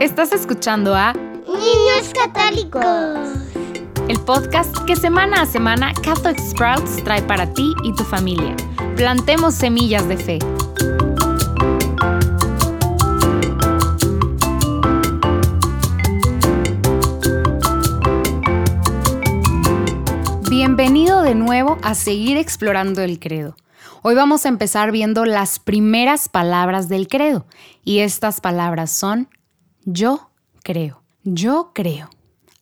Estás escuchando a Niños Católicos. El podcast que semana a semana Catholic Sprouts trae para ti y tu familia. Plantemos semillas de fe. Bienvenido de nuevo a seguir explorando el credo. Hoy vamos a empezar viendo las primeras palabras del credo y estas palabras son yo creo, yo creo.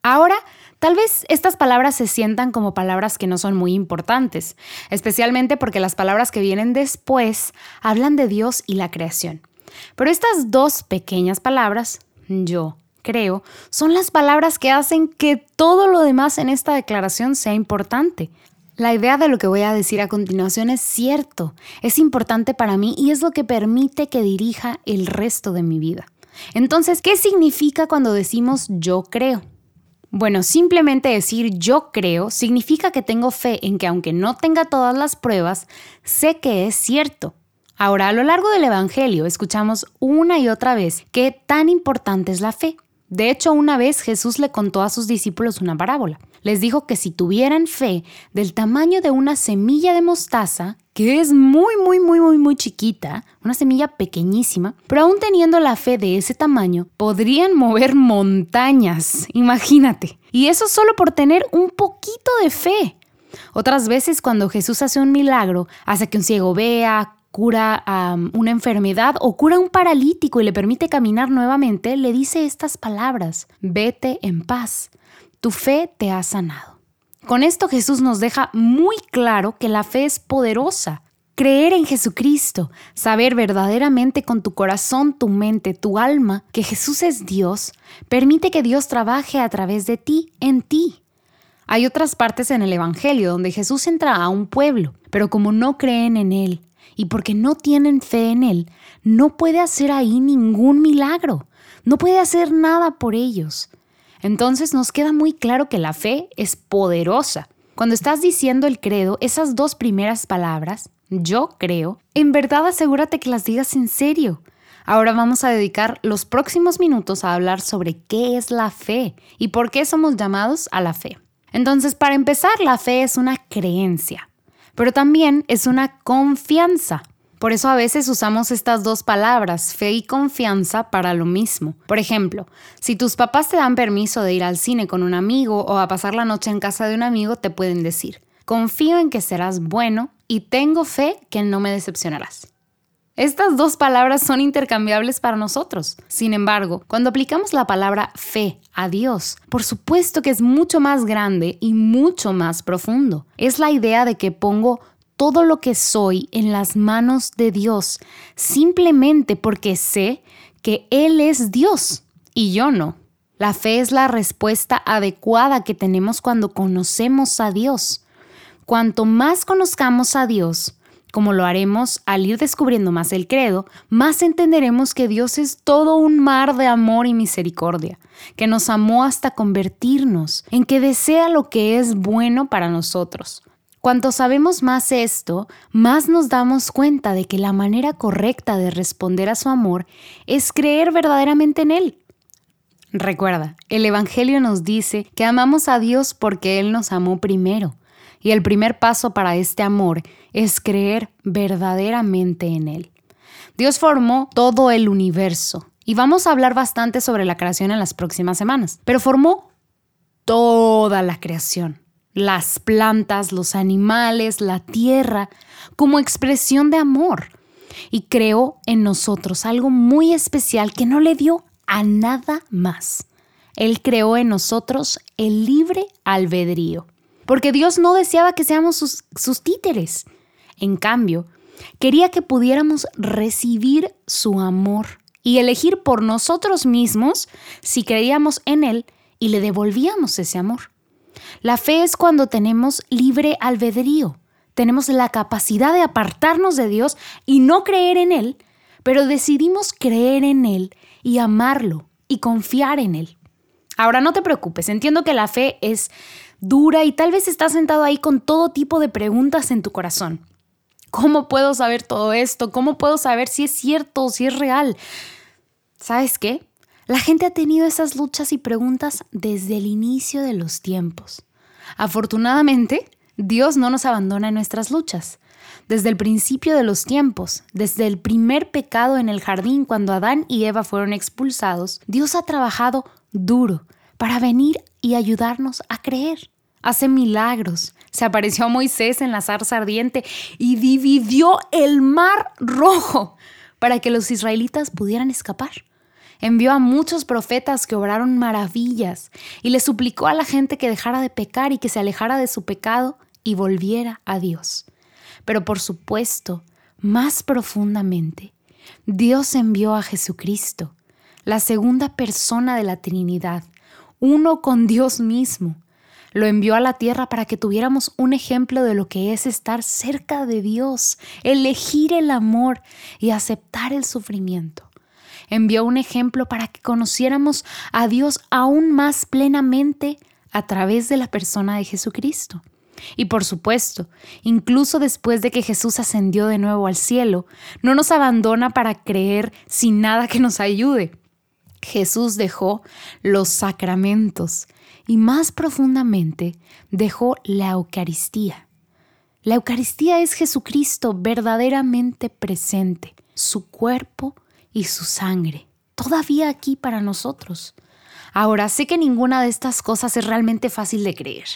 Ahora, tal vez estas palabras se sientan como palabras que no son muy importantes, especialmente porque las palabras que vienen después hablan de Dios y la creación. Pero estas dos pequeñas palabras, yo creo, son las palabras que hacen que todo lo demás en esta declaración sea importante. La idea de lo que voy a decir a continuación es cierto, es importante para mí y es lo que permite que dirija el resto de mi vida. Entonces, ¿qué significa cuando decimos yo creo? Bueno, simplemente decir yo creo significa que tengo fe en que aunque no tenga todas las pruebas, sé que es cierto. Ahora, a lo largo del Evangelio escuchamos una y otra vez qué tan importante es la fe. De hecho, una vez Jesús le contó a sus discípulos una parábola. Les dijo que si tuvieran fe del tamaño de una semilla de mostaza, que es muy, muy, muy, muy, muy chiquita, una semilla pequeñísima, pero aún teniendo la fe de ese tamaño, podrían mover montañas, imagínate. Y eso solo por tener un poquito de fe. Otras veces cuando Jesús hace un milagro, hace que un ciego vea, cura una enfermedad o cura un paralítico y le permite caminar nuevamente, le dice estas palabras, vete en paz, tu fe te ha sanado. Con esto Jesús nos deja muy claro que la fe es poderosa. Creer en Jesucristo, saber verdaderamente con tu corazón, tu mente, tu alma que Jesús es Dios, permite que Dios trabaje a través de ti, en ti. Hay otras partes en el Evangelio donde Jesús entra a un pueblo, pero como no creen en Él, y porque no tienen fe en Él, no puede hacer ahí ningún milagro, no puede hacer nada por ellos. Entonces nos queda muy claro que la fe es poderosa. Cuando estás diciendo el credo, esas dos primeras palabras, yo creo, en verdad asegúrate que las digas en serio. Ahora vamos a dedicar los próximos minutos a hablar sobre qué es la fe y por qué somos llamados a la fe. Entonces, para empezar, la fe es una creencia pero también es una confianza. Por eso a veces usamos estas dos palabras, fe y confianza, para lo mismo. Por ejemplo, si tus papás te dan permiso de ir al cine con un amigo o a pasar la noche en casa de un amigo, te pueden decir, confío en que serás bueno y tengo fe que no me decepcionarás. Estas dos palabras son intercambiables para nosotros. Sin embargo, cuando aplicamos la palabra fe a Dios, por supuesto que es mucho más grande y mucho más profundo. Es la idea de que pongo todo lo que soy en las manos de Dios, simplemente porque sé que Él es Dios y yo no. La fe es la respuesta adecuada que tenemos cuando conocemos a Dios. Cuanto más conozcamos a Dios, como lo haremos al ir descubriendo más el credo, más entenderemos que Dios es todo un mar de amor y misericordia, que nos amó hasta convertirnos, en que desea lo que es bueno para nosotros. Cuanto sabemos más esto, más nos damos cuenta de que la manera correcta de responder a su amor es creer verdaderamente en Él. Recuerda, el Evangelio nos dice que amamos a Dios porque Él nos amó primero. Y el primer paso para este amor es creer verdaderamente en Él. Dios formó todo el universo y vamos a hablar bastante sobre la creación en las próximas semanas, pero formó toda la creación, las plantas, los animales, la tierra, como expresión de amor. Y creó en nosotros algo muy especial que no le dio a nada más. Él creó en nosotros el libre albedrío porque Dios no deseaba que seamos sus, títeres. En cambio, quería que pudiéramos recibir su amor y elegir por nosotros mismos si creíamos en Él y le devolvíamos ese amor. La fe es cuando tenemos libre albedrío, tenemos la capacidad de apartarnos de Dios y no creer en Él, pero decidimos creer en Él y amarlo y confiar en Él. Ahora no te preocupes, entiendo que la fe es dura y tal vez estás sentado ahí con todo tipo de preguntas en tu corazón. ¿Cómo puedo saber todo esto? ¿Cómo puedo saber si es cierto si es real? ¿Sabes qué? La gente ha tenido esas luchas y preguntas desde el inicio de los tiempos. Afortunadamente, Dios no nos abandona en nuestras luchas. Desde el principio de los tiempos, desde el primer pecado en el jardín cuando Adán y Eva fueron expulsados, Dios ha trabajado duro para venir y ayudarnos a creer. Hace milagros. Se apareció a Moisés en la zarza ardiente y dividió el mar rojo para que los israelitas pudieran escapar. Envió a muchos profetas que obraron maravillas y le suplicó a la gente que dejara de pecar y que se alejara de su pecado y volviera a Dios. Pero por supuesto, más profundamente, Dios envió a Jesucristo, la segunda persona de la Trinidad, uno con Dios mismo. Lo envió a la tierra para que tuviéramos un ejemplo de lo que es estar cerca de Dios, elegir el amor y aceptar el sufrimiento envió un ejemplo para que conociéramos a Dios aún más plenamente a través de la persona de Jesucristo. Y por supuesto, incluso después de que Jesús ascendió de nuevo al cielo, no nos abandona para creer sin nada que nos ayude. Jesús dejó los sacramentos y más profundamente dejó la Eucaristía. La Eucaristía es Jesucristo verdaderamente presente, su cuerpo y su sangre, todavía aquí para nosotros. Ahora, sé que ninguna de estas cosas es realmente fácil de creer.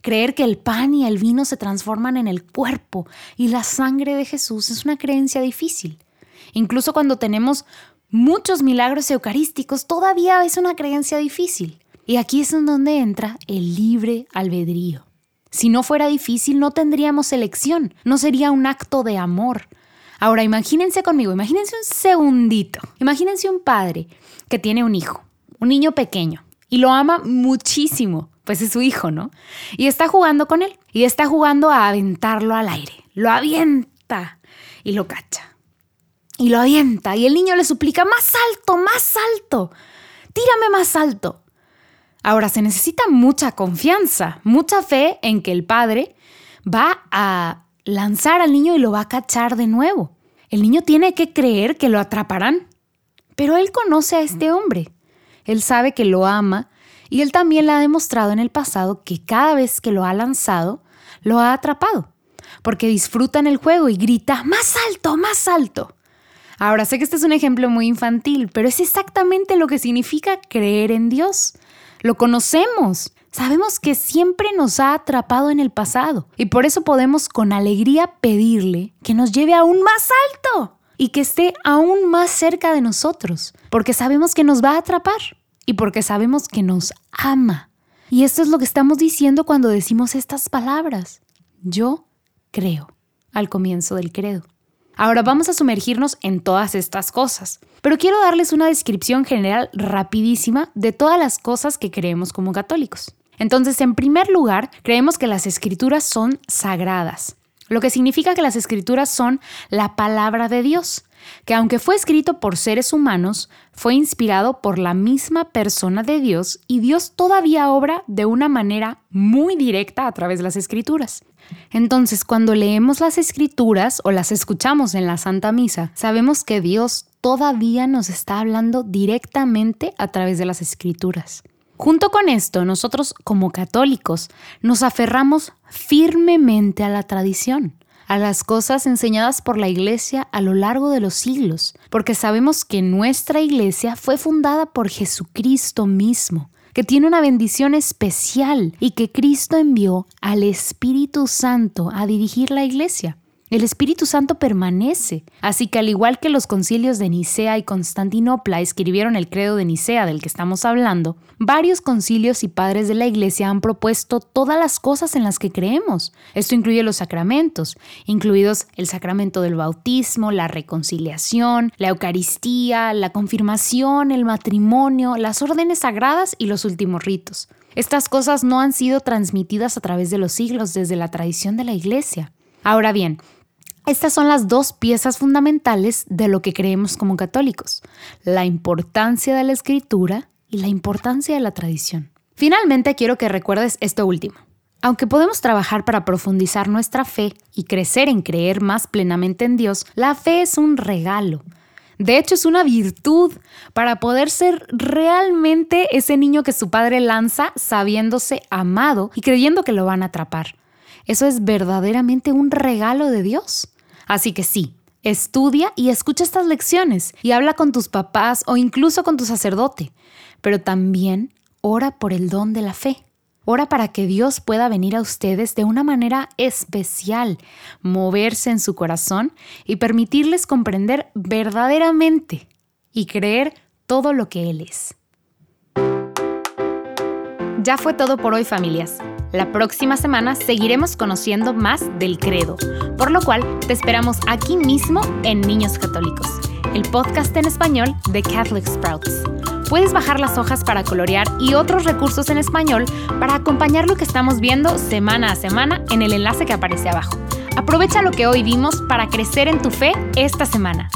Creer que el pan y el vino se transforman en el cuerpo y la sangre de Jesús es una creencia difícil. Incluso cuando tenemos muchos milagros eucarísticos, todavía es una creencia difícil. Y aquí es en donde entra el libre albedrío. Si no fuera difícil, no tendríamos elección, no sería un acto de amor, Ahora imagínense conmigo, imagínense un segundito. Imagínense un padre que tiene un hijo, un niño pequeño, y lo ama muchísimo, pues es su hijo, ¿no? Y está jugando con él, y está jugando a aventarlo al aire. Lo avienta y lo cacha. Y lo avienta, y el niño le suplica, más alto, más alto, tírame más alto. Ahora se necesita mucha confianza, mucha fe en que el padre va a lanzar al niño y lo va a cachar de nuevo. El niño tiene que creer que lo atraparán. Pero él conoce a este hombre. Él sabe que lo ama y él también le ha demostrado en el pasado que cada vez que lo ha lanzado, lo ha atrapado. Porque disfruta en el juego y grita, más alto, más alto. Ahora sé que este es un ejemplo muy infantil, pero es exactamente lo que significa creer en Dios. Lo conocemos, Sabemos que siempre nos ha atrapado en el pasado y por eso podemos con alegría pedirle que nos lleve aún más alto y que esté aún más cerca de nosotros, porque sabemos que nos va a atrapar y porque sabemos que nos ama. Y esto es lo que estamos diciendo cuando decimos estas palabras. Yo creo al comienzo del credo. Ahora vamos a sumergirnos en todas estas cosas, pero quiero darles una descripción general rapidísima de todas las cosas que creemos como católicos. Entonces, en primer lugar, creemos que las escrituras son sagradas, lo que significa que las escrituras son la palabra de Dios, que aunque fue escrito por seres humanos, fue inspirado por la misma persona de Dios y Dios todavía obra de una manera muy directa a través de las escrituras. Entonces, cuando leemos las escrituras o las escuchamos en la Santa Misa, sabemos que Dios todavía nos está hablando directamente a través de las escrituras. Junto con esto, nosotros como católicos nos aferramos firmemente a la tradición, a las cosas enseñadas por la Iglesia a lo largo de los siglos, porque sabemos que nuestra Iglesia fue fundada por Jesucristo mismo, que tiene una bendición especial y que Cristo envió al Espíritu Santo a dirigir la Iglesia. El Espíritu Santo permanece, así que al igual que los concilios de Nicea y Constantinopla escribieron el credo de Nicea del que estamos hablando, varios concilios y padres de la Iglesia han propuesto todas las cosas en las que creemos. Esto incluye los sacramentos, incluidos el sacramento del bautismo, la reconciliación, la Eucaristía, la confirmación, el matrimonio, las órdenes sagradas y los últimos ritos. Estas cosas no han sido transmitidas a través de los siglos desde la tradición de la Iglesia. Ahora bien, estas son las dos piezas fundamentales de lo que creemos como católicos, la importancia de la escritura y la importancia de la tradición. Finalmente quiero que recuerdes esto último. Aunque podemos trabajar para profundizar nuestra fe y crecer en creer más plenamente en Dios, la fe es un regalo. De hecho, es una virtud para poder ser realmente ese niño que su padre lanza sabiéndose amado y creyendo que lo van a atrapar. Eso es verdaderamente un regalo de Dios. Así que sí, estudia y escucha estas lecciones y habla con tus papás o incluso con tu sacerdote, pero también ora por el don de la fe. Ora para que Dios pueda venir a ustedes de una manera especial, moverse en su corazón y permitirles comprender verdaderamente y creer todo lo que Él es. Ya fue todo por hoy familias. La próxima semana seguiremos conociendo más del credo, por lo cual te esperamos aquí mismo en Niños Católicos, el podcast en español de Catholic Sprouts. Puedes bajar las hojas para colorear y otros recursos en español para acompañar lo que estamos viendo semana a semana en el enlace que aparece abajo. Aprovecha lo que hoy vimos para crecer en tu fe esta semana.